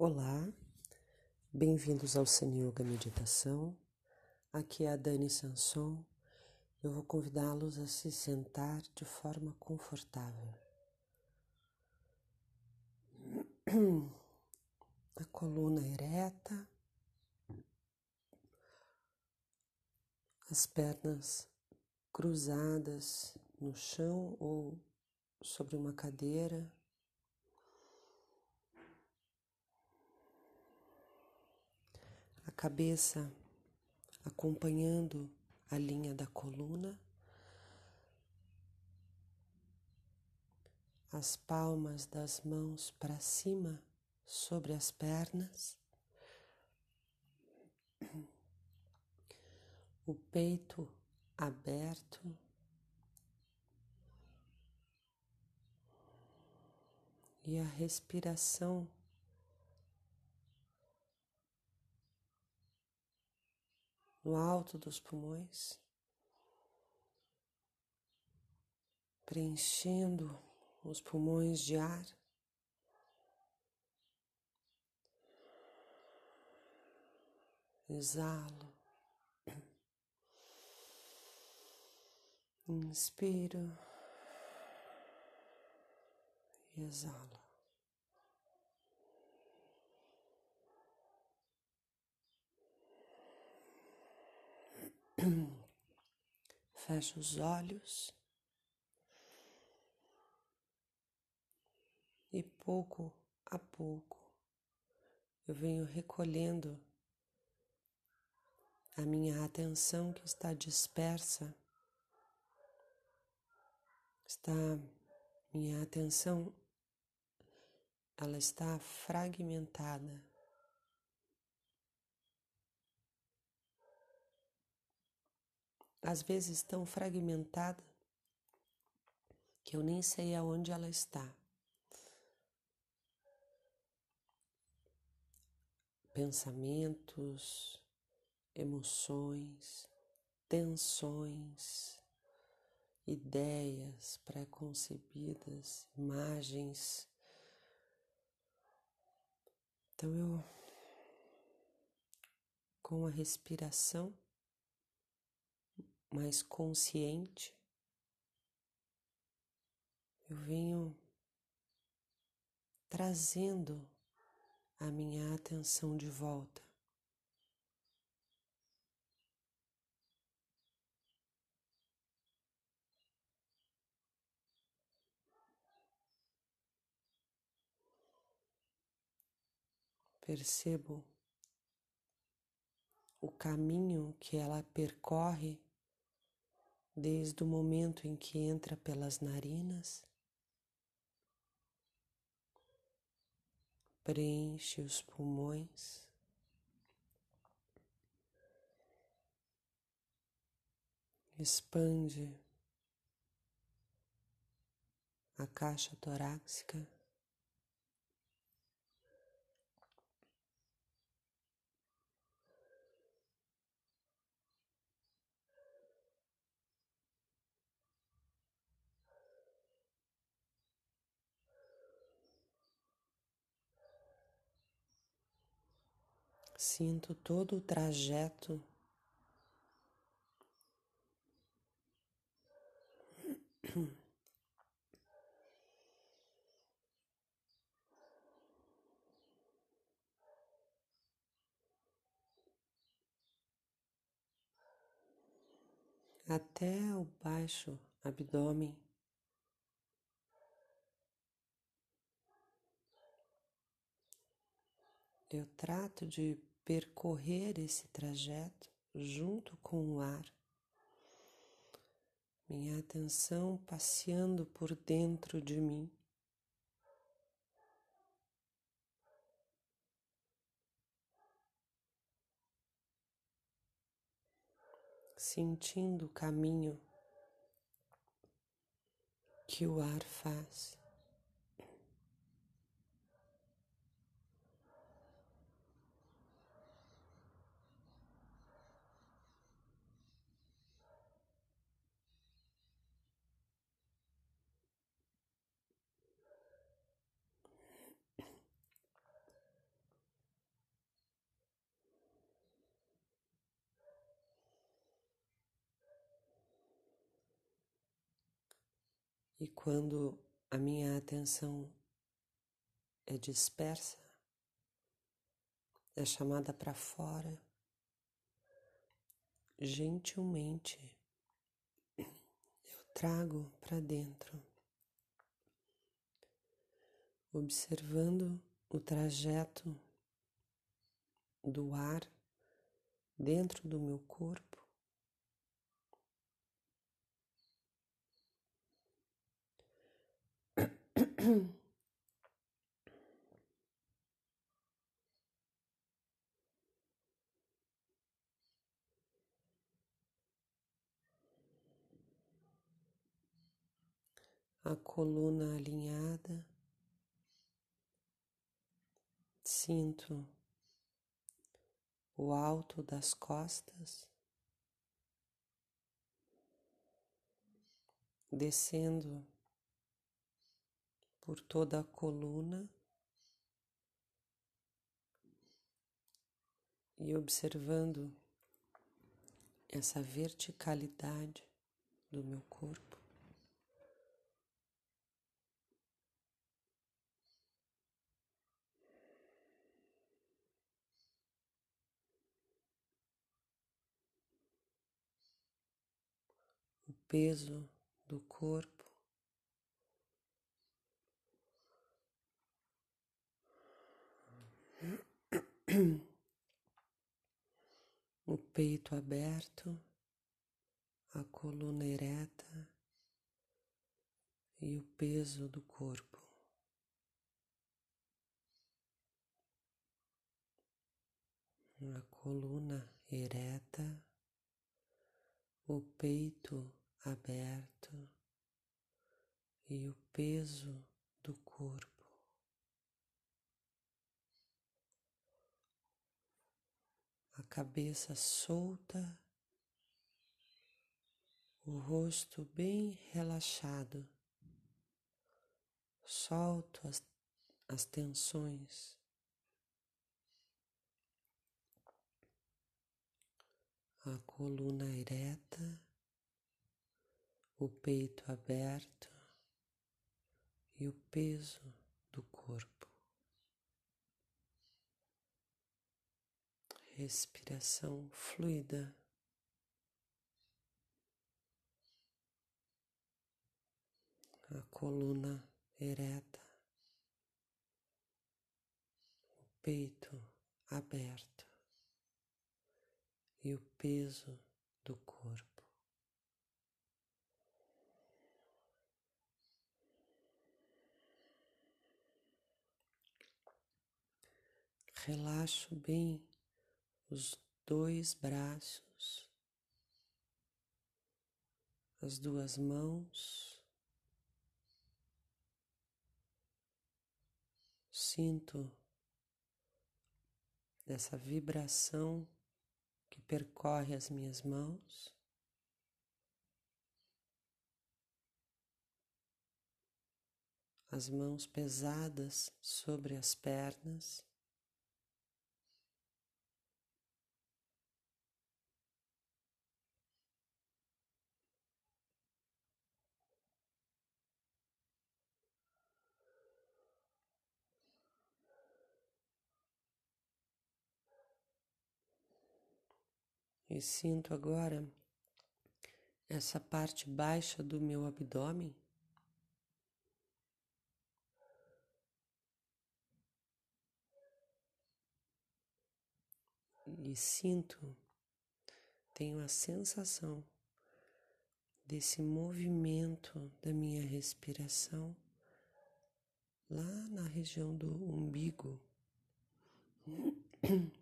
Olá, bem-vindos ao Sun Yoga Meditação. Aqui é a Dani Sanson. Eu vou convidá-los a se sentar de forma confortável. A coluna ereta, as pernas cruzadas no chão ou sobre uma cadeira. Cabeça acompanhando a linha da coluna, as palmas das mãos para cima sobre as pernas. o peito aberto. E a respiração no alto dos pulmões, preenchendo os pulmões de ar. Exalo. Inspiro e exalo. Fecho os olhos e pouco a pouco eu venho recolhendo a minha atenção que está dispersa está minha atenção ela está fragmentada. Às vezes tão fragmentada que eu nem sei aonde ela está. Pensamentos, emoções, tensões, ideias pré-concebidas, imagens. Então eu, com a respiração mais consciente, eu venho trazendo a minha atenção de volta. Percebo o caminho que ela percorre desde o momento em que entra pelas narinas, preenche os pulmões. Expande a caixa torácica. Sinto todo o trajeto até o baixo abdômen. Eu trato de percorrer esse trajeto junto com o ar. Minha atenção passeando por dentro de mim. Sentindo o caminho que o ar faz. E quando a minha atenção é dispersa, é chamada para fora, gentilmente eu trago para dentro, observando o trajeto do ar dentro do meu corpo. A coluna alinhada, sinto o alto das costas, descendo por toda a coluna e observando essa verticalidade do meu corpo. peso do corpo. O peito aberto, a coluna ereta e o peso do corpo. A coluna ereta, o peito aberto e o peso do corpo. Cabeça solta, o rosto bem relaxado. Solto as, as tensões. A coluna ereta o peito aberto e o peso do corpo. Respiração fluida. A coluna ereta, o peito aberto e o peso do corpo. Relaxo bem os dois braços, as duas mãos. Sinto essa vibração que percorre as minhas mãos. As mãos pesadas sobre as pernas. E sinto agora essa parte baixa do meu abdômen. E sinto, tenho a sensação desse movimento da minha respiração lá na região do umbigo.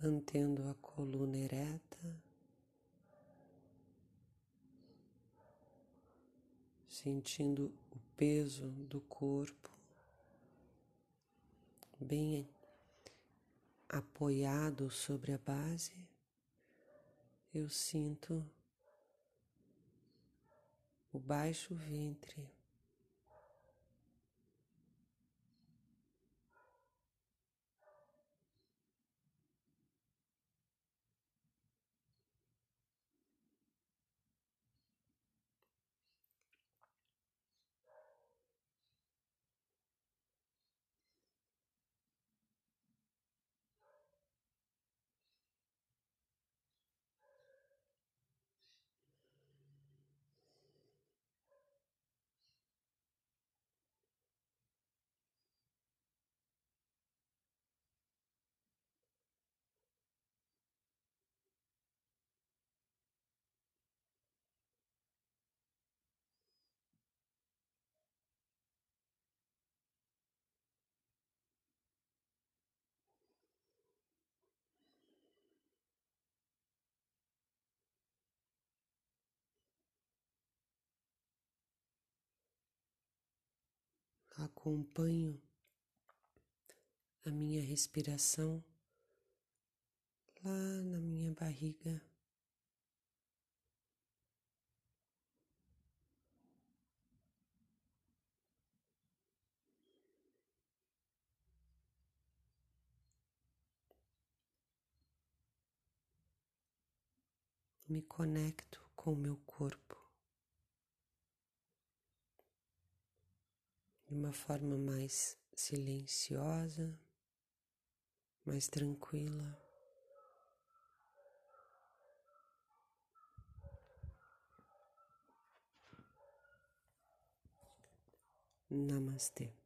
mantendo a coluna ereta, sentindo o peso do corpo. Bem apoiado sobre a base, eu sinto o baixo ventre acompanho a minha respiração lá na minha barriga. Me conecto com o meu corpo de uma forma mais silenciosa, mais tranquila. Namastê.